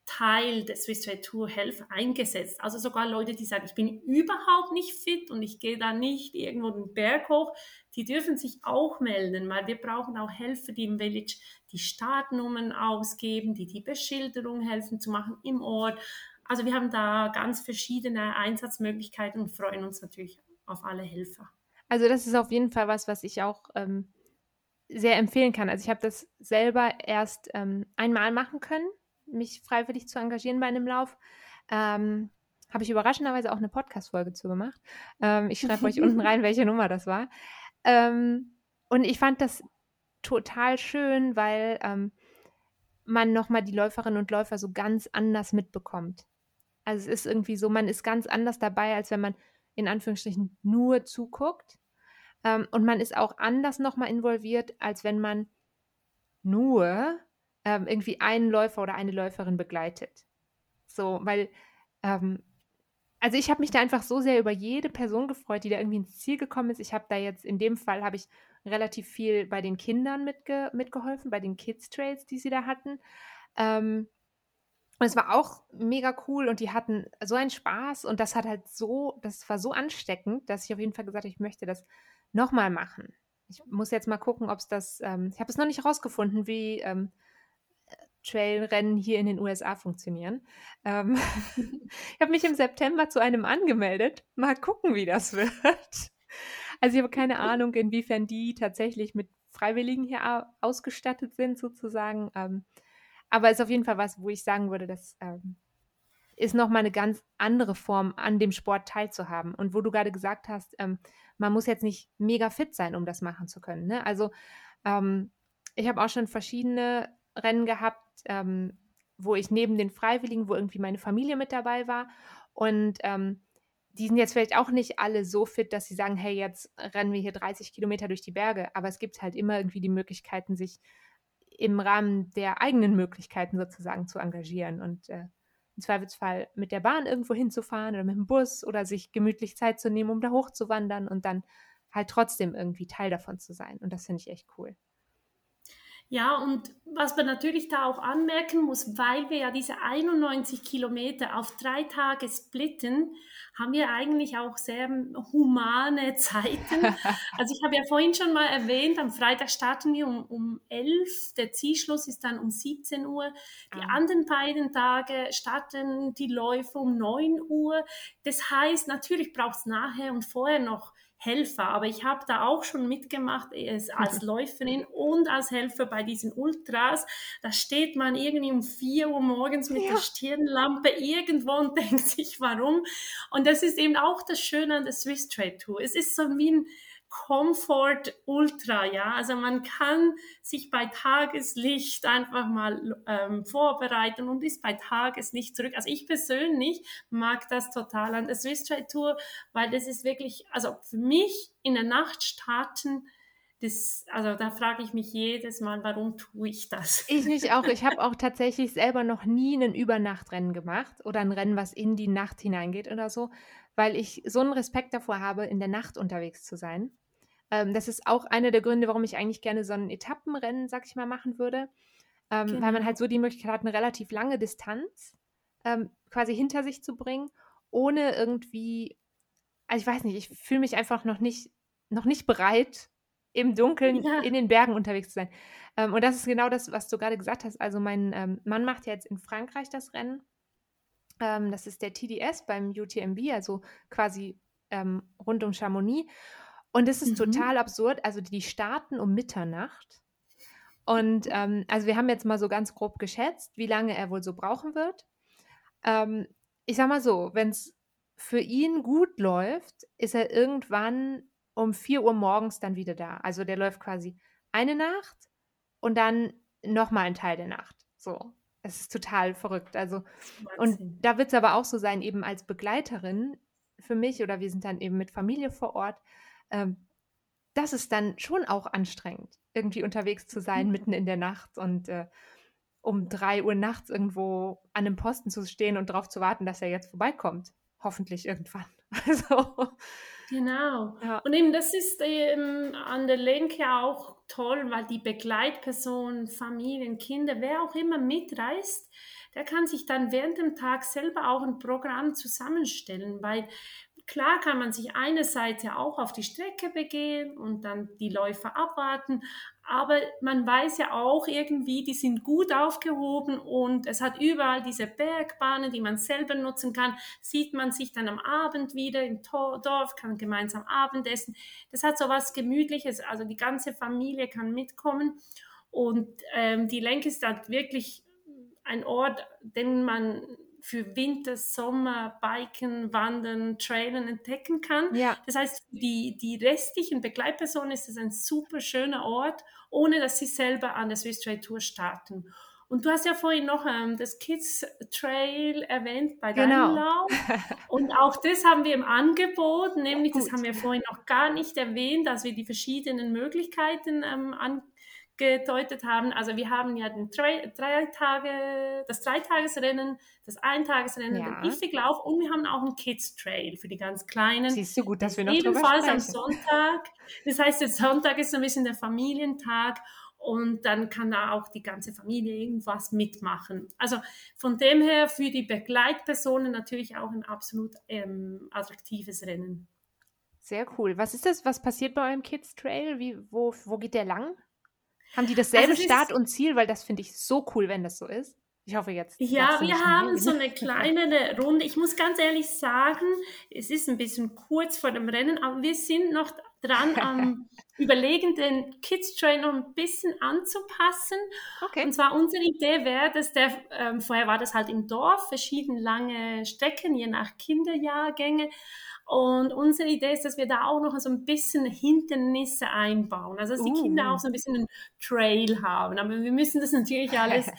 Teil des Swiss Trade Tour Health eingesetzt. Also sogar Leute, die sagen, ich bin überhaupt nicht fit und ich gehe da nicht irgendwo den Berg hoch, die dürfen sich auch melden, weil wir brauchen auch Helfer, die im Village die Startnummern ausgeben, die die Beschilderung helfen zu machen im Ort. Also wir haben da ganz verschiedene Einsatzmöglichkeiten und freuen uns natürlich auf alle Helfer. Also das ist auf jeden Fall was, was ich auch ähm, sehr empfehlen kann. Also ich habe das selber erst ähm, einmal machen können mich freiwillig zu engagieren bei einem Lauf. Ähm, habe ich überraschenderweise auch eine Podcast-Folge zu gemacht. Ähm, ich schreibe euch unten rein, welche Nummer das war. Ähm, und ich fand das total schön, weil ähm, man nochmal die Läuferinnen und Läufer so ganz anders mitbekommt. Also es ist irgendwie so, man ist ganz anders dabei, als wenn man in Anführungsstrichen nur zuguckt. Ähm, und man ist auch anders nochmal involviert, als wenn man nur ähm, irgendwie einen Läufer oder eine Läuferin begleitet. So, weil, ähm, also ich habe mich da einfach so sehr über jede Person gefreut, die da irgendwie ins Ziel gekommen ist. Ich habe da jetzt, in dem Fall habe ich relativ viel bei den Kindern mitge mitgeholfen, bei den Kids Trails, die sie da hatten. Ähm, und es war auch mega cool und die hatten so einen Spaß und das hat halt so, das war so ansteckend, dass ich auf jeden Fall gesagt habe, ich möchte das nochmal machen. Ich muss jetzt mal gucken, ob es das, ähm, ich habe es noch nicht rausgefunden, wie, ähm, Trailrennen hier in den USA funktionieren. Ähm, ich habe mich im September zu einem angemeldet. Mal gucken, wie das wird. Also ich habe keine Ahnung, inwiefern die tatsächlich mit Freiwilligen hier ausgestattet sind, sozusagen. Ähm, aber ist auf jeden Fall was, wo ich sagen würde, das ähm, ist nochmal eine ganz andere Form, an dem Sport teilzuhaben. Und wo du gerade gesagt hast, ähm, man muss jetzt nicht mega fit sein, um das machen zu können. Ne? Also ähm, ich habe auch schon verschiedene Rennen gehabt, ähm, wo ich neben den Freiwilligen, wo irgendwie meine Familie mit dabei war. Und ähm, die sind jetzt vielleicht auch nicht alle so fit, dass sie sagen, hey, jetzt rennen wir hier 30 Kilometer durch die Berge. Aber es gibt halt immer irgendwie die Möglichkeiten, sich im Rahmen der eigenen Möglichkeiten sozusagen zu engagieren und äh, im Zweifelsfall mit der Bahn irgendwo hinzufahren oder mit dem Bus oder sich gemütlich Zeit zu nehmen, um da hochzuwandern und dann halt trotzdem irgendwie Teil davon zu sein. Und das finde ich echt cool. Ja, und was man natürlich da auch anmerken muss, weil wir ja diese 91 Kilometer auf drei Tage splitten, haben wir eigentlich auch sehr humane Zeiten. Also ich habe ja vorhin schon mal erwähnt, am Freitag starten wir um, um 11, der Zielschluss ist dann um 17 Uhr. Die ah. anderen beiden Tage starten die Läufe um 9 Uhr. Das heißt, natürlich braucht es nachher und vorher noch Helfer. Aber ich habe da auch schon mitgemacht als Läuferin und als Helfer bei diesen Ultras. Da steht man irgendwie um 4 Uhr morgens mit ja. der Stirnlampe irgendwo und denkt sich, warum? Und das ist eben auch das Schöne an der Swiss Trade Tour. Es ist so wie ein Comfort Ultra, ja. Also man kann sich bei Tageslicht einfach mal ähm, vorbereiten und ist bei Tageslicht zurück. Also ich persönlich mag das total an der Swiss Trade Tour, weil das ist wirklich, also für mich in der Nacht starten, das, also da frage ich mich jedes Mal, warum tue ich das? Ich mich auch. Ich habe auch tatsächlich selber noch nie ein Übernachtrennen gemacht oder ein Rennen, was in die Nacht hineingeht oder so, weil ich so einen Respekt davor habe, in der Nacht unterwegs zu sein. Ähm, das ist auch einer der Gründe, warum ich eigentlich gerne so ein Etappenrennen, sag ich mal, machen würde. Ähm, genau. Weil man halt so die Möglichkeit hat, eine relativ lange Distanz ähm, quasi hinter sich zu bringen, ohne irgendwie, also ich weiß nicht, ich fühle mich einfach noch nicht, noch nicht bereit, im Dunkeln ja. in den Bergen unterwegs zu sein. Ähm, und das ist genau das, was du gerade gesagt hast. Also mein ähm, Mann macht ja jetzt in Frankreich das Rennen. Ähm, das ist der TDS beim UTMB, also quasi ähm, rund um Chamonix. Und es ist mhm. total absurd. Also die starten um Mitternacht. Und ähm, also wir haben jetzt mal so ganz grob geschätzt, wie lange er wohl so brauchen wird. Ähm, ich sag mal so, wenn es für ihn gut läuft, ist er irgendwann um 4 Uhr morgens dann wieder da. Also der läuft quasi eine Nacht und dann nochmal ein Teil der Nacht. So. Es ist total verrückt. Also, und da wird es aber auch so sein, eben als Begleiterin für mich oder wir sind dann eben mit Familie vor Ort, ähm, das ist dann schon auch anstrengend, irgendwie unterwegs zu sein, mhm. mitten in der Nacht und äh, um drei Uhr nachts irgendwo an einem Posten zu stehen und darauf zu warten, dass er jetzt vorbeikommt. Hoffentlich irgendwann. Also. Genau. Ja. Und eben das ist ähm, an der Lenke auch toll, weil die Begleitpersonen, Familien, Kinder, wer auch immer mitreist, der kann sich dann während dem Tag selber auch ein Programm zusammenstellen, weil Klar kann man sich einerseits ja auch auf die Strecke begehen und dann die Läufer abwarten, aber man weiß ja auch irgendwie, die sind gut aufgehoben und es hat überall diese Bergbahnen, die man selber nutzen kann. Sieht man sich dann am Abend wieder im Dorf, kann gemeinsam Abendessen. Das hat so was Gemütliches, also die ganze Familie kann mitkommen und ähm, die Lenk ist halt wirklich ein Ort, den man für Winter, Sommer, Biken, Wandern, Trailen entdecken kann. Ja. Das heißt, für die, die restlichen Begleitpersonen ist es ein super schöner Ort, ohne dass sie selber an der Swiss Trail Tour starten. Und du hast ja vorhin noch ähm, das Kids Trail erwähnt bei deinem genau. Lauf. Und auch das haben wir im Angebot, nämlich Gut. das haben wir vorhin noch gar nicht erwähnt, dass wir die verschiedenen Möglichkeiten ähm, an, gedeutet haben. Also wir haben ja den drei, drei Tage, das Dreitagesrennen, das Eintagesrennen, ja. den Ifig-Lauf und wir haben auch einen Kids Trail für die ganz Kleinen. Siehst du gut, dass wir noch Ebenfalls am Sonntag. Das heißt, der Sonntag ist ein bisschen der Familientag und dann kann da auch die ganze Familie irgendwas mitmachen. Also von dem her für die Begleitpersonen natürlich auch ein absolut ähm, attraktives Rennen. Sehr cool. Was ist das? Was passiert bei eurem Kids Trail? Wie, wo, wo geht der lang? Haben die dasselbe also Start und Ziel? Weil das finde ich so cool, wenn das so ist. Ich hoffe jetzt. Ja, wir haben so eine kleine Runde. Ich muss ganz ehrlich sagen, es ist ein bisschen kurz vor dem Rennen, aber wir sind noch dran am Überlegen, den Kids Train noch ein bisschen anzupassen. Okay. Und zwar unsere Idee wäre, dass der, ähm, vorher war das halt im Dorf, verschieden lange Strecken, je nach Kinderjahrgänge. Und unsere Idee ist, dass wir da auch noch so ein bisschen Hindernisse einbauen. Also, dass die uh. Kinder auch so ein bisschen einen Trail haben. Aber wir müssen das natürlich alles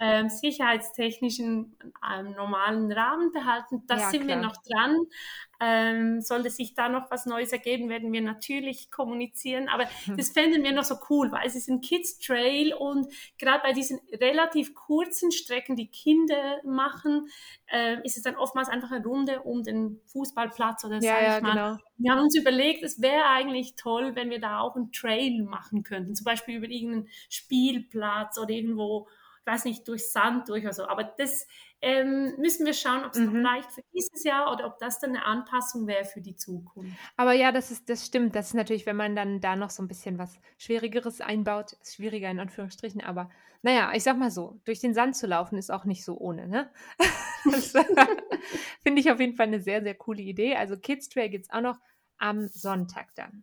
ähm, sicherheitstechnisch in einem normalen Rahmen behalten. Das ja, sind klar. wir noch dran. Ähm, sollte sich da noch was Neues ergeben, werden wir natürlich kommunizieren. Aber das fänden wir noch so cool, weil es ist ein Kids Trail und gerade bei diesen relativ kurzen Strecken, die Kinder machen, äh, ist es dann oftmals einfach eine Runde um den Fußballplatz oder ja, ja, mal. Genau. Wir haben uns überlegt, es wäre eigentlich toll, wenn wir da auch einen Trail machen könnten, zum Beispiel über irgendeinen Spielplatz oder irgendwo weiß nicht, durch Sand durch oder so. Aber das ähm, müssen wir schauen, ob es mhm. noch reicht für dieses Jahr oder ob das dann eine Anpassung wäre für die Zukunft. Aber ja, das ist, das stimmt. Das ist natürlich, wenn man dann da noch so ein bisschen was Schwierigeres einbaut, schwieriger in Anführungsstrichen, aber naja, ich sag mal so, durch den Sand zu laufen ist auch nicht so ohne, ne? finde ich auf jeden Fall eine sehr, sehr coole Idee. Also Kids Trail gibt es auch noch am Sonntag dann.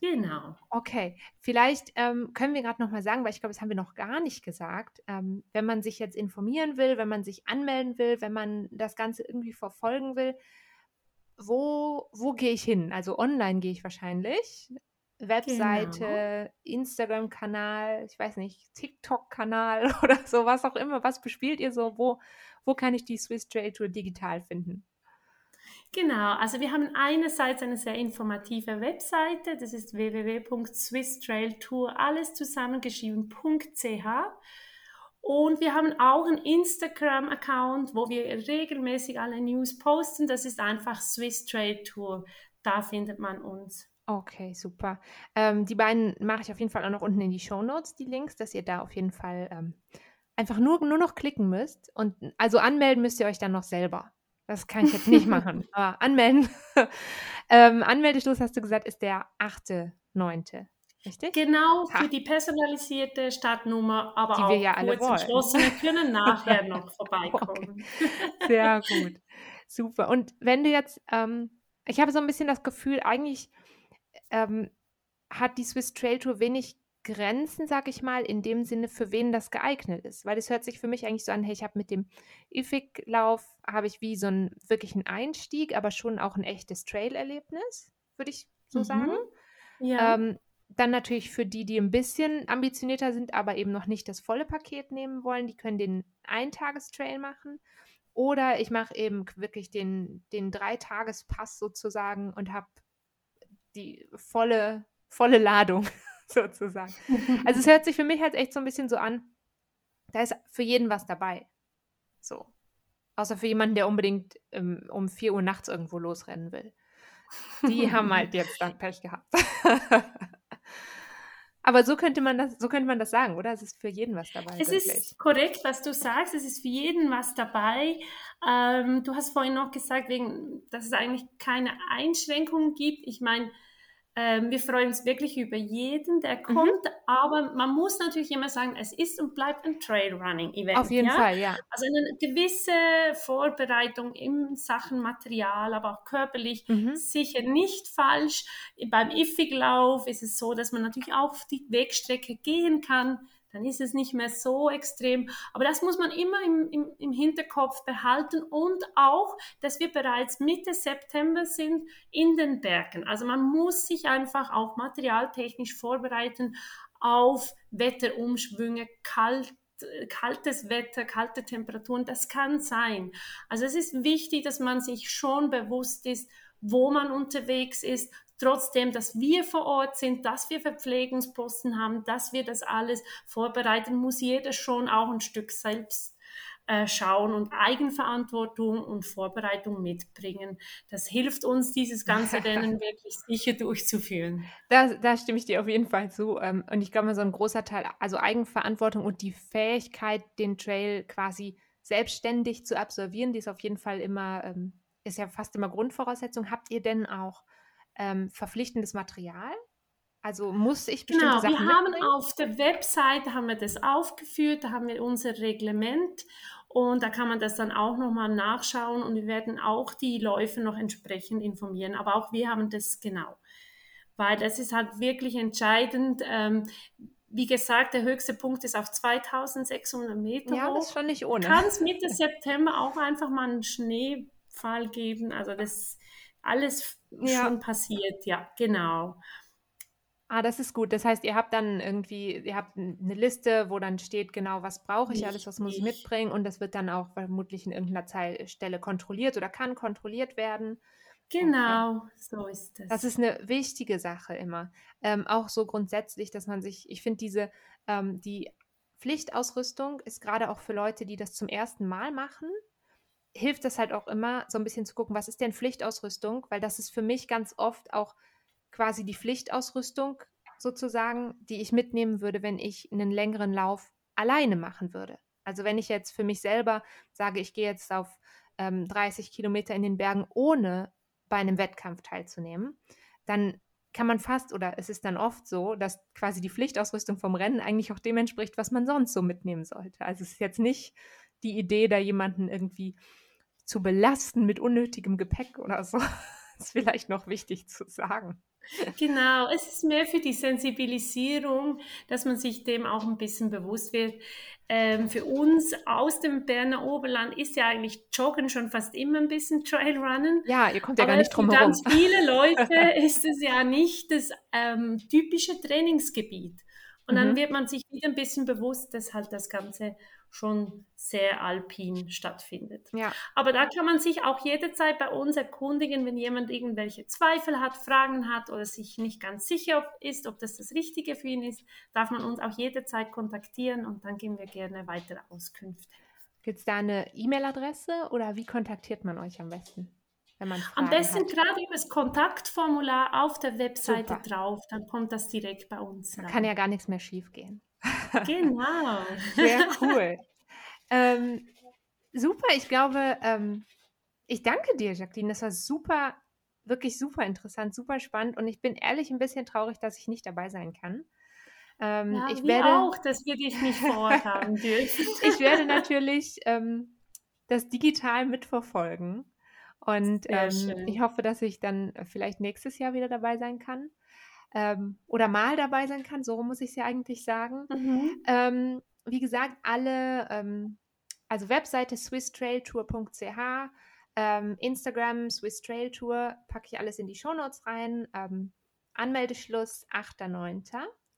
Genau. Okay, vielleicht ähm, können wir gerade noch mal sagen, weil ich glaube, das haben wir noch gar nicht gesagt, ähm, wenn man sich jetzt informieren will, wenn man sich anmelden will, wenn man das Ganze irgendwie verfolgen will, wo, wo gehe ich hin? Also online gehe ich wahrscheinlich. Webseite, genau. Instagram-Kanal, ich weiß nicht, TikTok-Kanal oder so, was auch immer. Was bespielt ihr so? Wo, wo kann ich die Swiss Trail Tour digital finden? Genau, also wir haben einerseits eine sehr informative Webseite, das ist www.swisstrailtour, alles zusammengeschrieben.ch. Und wir haben auch einen Instagram-Account, wo wir regelmäßig alle News posten. Das ist einfach Swiss Trail Tour. Da findet man uns. Okay, super. Ähm, die beiden mache ich auf jeden Fall auch noch unten in die Show Notes, die Links, dass ihr da auf jeden Fall ähm, einfach nur, nur noch klicken müsst. Und also anmelden müsst ihr euch dann noch selber. Das kann ich jetzt nicht machen. Aber anmelden. ähm, Anmeldeschluss, hast du gesagt, ist der 8.9. Richtig? Genau, für die personalisierte Startnummer, aber die auch wir ja alle kurz entschlossen. Wir können nachher noch vorbeikommen. Okay. Sehr gut. Super. Und wenn du jetzt, ähm, ich habe so ein bisschen das Gefühl, eigentlich ähm, hat die Swiss Trail Tour wenig Grenzen, sag ich mal, in dem Sinne, für wen das geeignet ist. Weil es hört sich für mich eigentlich so an, hey, ich habe mit dem IFIC-Lauf, habe ich wie so einen wirklichen Einstieg, aber schon auch ein echtes Trail-Erlebnis, würde ich so mhm. sagen. Ja. Ähm, dann natürlich für die, die ein bisschen ambitionierter sind, aber eben noch nicht das volle Paket nehmen wollen, die können den Eintagestrail machen. Oder ich mache eben wirklich den, den Dreitagespass sozusagen und habe die volle, volle Ladung. sozusagen. Also es hört sich für mich halt echt so ein bisschen so an, da ist für jeden was dabei. So. Außer für jemanden, der unbedingt ähm, um 4 Uhr nachts irgendwo losrennen will. Die haben halt jetzt dann Pech gehabt. Aber so könnte man das, so könnte man das sagen, oder? Es ist für jeden was dabei. Es wirklich. ist korrekt, was du sagst. Es ist für jeden was dabei. Ähm, du hast vorhin noch gesagt, wegen, dass es eigentlich keine Einschränkungen gibt. Ich meine, ähm, wir freuen uns wirklich über jeden, der mhm. kommt, mhm. aber man muss natürlich immer sagen, es ist und bleibt ein Trailrunning-Event. Auf jeden ja? Fall, ja. Also eine gewisse Vorbereitung in Sachen Material, aber auch körperlich mhm. sicher nicht falsch. Beim Iffig-Lauf ist es so, dass man natürlich auch auf die Wegstrecke gehen kann dann ist es nicht mehr so extrem. Aber das muss man immer im, im, im Hinterkopf behalten und auch, dass wir bereits Mitte September sind in den Bergen. Also man muss sich einfach auch materialtechnisch vorbereiten auf Wetterumschwünge, kalt kaltes Wetter, kalte Temperaturen, das kann sein. Also es ist wichtig, dass man sich schon bewusst ist, wo man unterwegs ist, trotzdem, dass wir vor Ort sind, dass wir Verpflegungsposten haben, dass wir das alles vorbereiten, muss jeder schon auch ein Stück selbst äh, schauen und Eigenverantwortung und Vorbereitung mitbringen. Das hilft uns, dieses ganze Rennen wirklich sicher durchzuführen. Da, da stimme ich dir auf jeden Fall zu. Ähm, und ich glaube, so ein großer Teil, also Eigenverantwortung und die Fähigkeit, den Trail quasi selbstständig zu absolvieren, die ist auf jeden Fall immer, ähm, ist ja fast immer Grundvoraussetzung. Habt ihr denn auch ähm, verpflichtendes Material? Also muss ich bestimmte genau, Sachen wir haben mitbringen? auf der Webseite haben wir das aufgeführt, da haben wir unser Reglement und da kann man das dann auch nochmal nachschauen und wir werden auch die Läufe noch entsprechend informieren. Aber auch wir haben das genau, weil das ist halt wirklich entscheidend. Ähm, wie gesagt, der höchste Punkt ist auf 2600 Meter Ja, hoch. das ist schon nicht ohne. Kann es Mitte September auch einfach mal einen Schneefall geben? Also das alles Ja. schon passiert, ja, genau. Ah, das ist gut. Das heißt, ihr habt dann irgendwie, ihr habt eine Liste, wo dann steht, genau, was brauche ich alles, was muss ich mitbringen und das wird dann auch vermutlich in irgendeiner Zei- Stelle kontrolliert oder kann kontrolliert werden. Genau, so ist es. Das ist eine wichtige Sache immer. Ähm, auch so grundsätzlich, dass man sich, ich finde diese, ähm, die Pflichtausrüstung ist gerade auch für Leute, die das zum ersten Mal machen, hilft das halt auch immer, so ein bisschen zu gucken, was ist denn Pflichtausrüstung? Weil das ist für mich ganz oft auch quasi die Pflichtausrüstung sozusagen, die ich mitnehmen würde, wenn ich einen längeren Lauf alleine machen würde. Also wenn ich jetzt für mich selber sage, ich gehe jetzt auf ähm, 30 Kilometer in den Bergen, ohne bei einem Wettkampf teilzunehmen, dann kann man fast, oder es ist dann oft so, dass quasi die Pflichtausrüstung vom Rennen eigentlich auch dem entspricht, was man sonst so mitnehmen sollte. Also es ist jetzt nicht die Idee, da jemanden irgendwie zu belasten mit unnötigem Gepäck oder so. Ist vielleicht noch wichtig zu sagen. Genau, es ist mehr für die Sensibilisierung, dass man sich dem auch ein bisschen bewusst wird. Ähm, für uns aus dem Berner Oberland ist ja eigentlich Joggen schon fast immer ein bisschen Trailrunnen. Ja, ihr kommt ja Aber gar nicht für drum herum. ganz viele Leute ist es ja nicht das ähm, typische Trainingsgebiet. Und dann Mhm. wird man sich wieder ein bisschen bewusst, dass halt das Ganze schon sehr alpin stattfindet. Ja, Aber da kann man sich auch jederzeit bei uns erkundigen, wenn jemand irgendwelche Zweifel hat, Fragen hat oder sich nicht ganz sicher ist, ob das das Richtige für ihn ist, darf man uns auch jederzeit kontaktieren und dann geben wir gerne weitere Auskünfte. gibt es da eine E-Mail-Adresse oder wie kontaktiert man euch am besten, wenn man Fragen Am besten hat? gerade über das Kontaktformular auf der Webseite Super. drauf, dann kommt das direkt bei uns Da rein. kann ja gar nichts mehr schief gehen. Genau. Sehr cool. ähm, super, ich glaube, ähm, ich danke dir, Jacqueline. Das war super, wirklich super interessant, super spannend und ich bin ehrlich ein bisschen traurig, dass ich nicht dabei sein kann. Ähm, Ja, ich werde, auch, dass wir dich nicht vor Ort haben dürfen. ich werde natürlich ähm, das digital mitverfolgen. Und ähm, ich hoffe, dass ich dann vielleicht nächstes Jahr wieder dabei sein kann. Ähm, oder mal dabei sein kann, so muss ich es ja eigentlich sagen. Mhm. Ähm, wie gesagt, alle, ähm, also Webseite swisstrailtour.ch, ähm, Instagram Swiss Trail Tour, packe ich alles in die Shownotes rein. Ähm, Anmeldeschluss 8.9.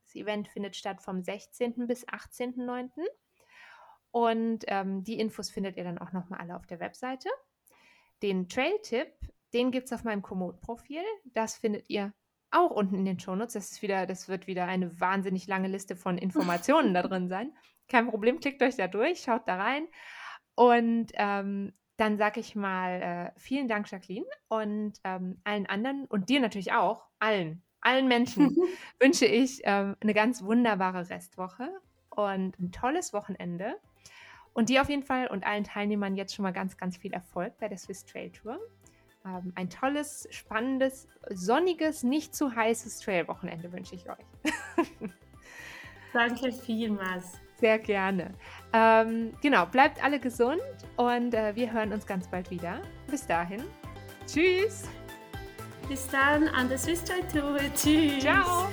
Das Event findet statt vom 16. bis 18.9. Und ähm, die Infos findet ihr dann auch nochmal alle auf der Webseite. Den Trail-Tipp, den gibt es auf meinem Komoot-Profil. Das findet ihr auch unten in den Shownotes. Das ist wieder, das wird wieder eine wahnsinnig lange Liste von Informationen da drin sein. Kein Problem, klickt euch da durch, schaut da rein. Und ähm, dann sage ich mal äh, vielen Dank, Jacqueline, und ähm, allen anderen und dir natürlich auch, allen, allen Menschen wünsche ich ähm, eine ganz wunderbare Restwoche und ein tolles Wochenende. Und dir auf jeden Fall und allen Teilnehmern jetzt schon mal ganz, ganz viel Erfolg bei der Swiss Trail Tour. Ähm, ein tolles, spannendes, sonniges, nicht zu heißes Trail-Wochenende wünsche ich euch. Danke vielmals. Sehr gerne. Ähm, genau, bleibt alle gesund und äh, wir hören uns ganz bald wieder. Bis dahin. Tschüss. Bis dann an der Swiss Trail Tour. Tschüss. Ciao.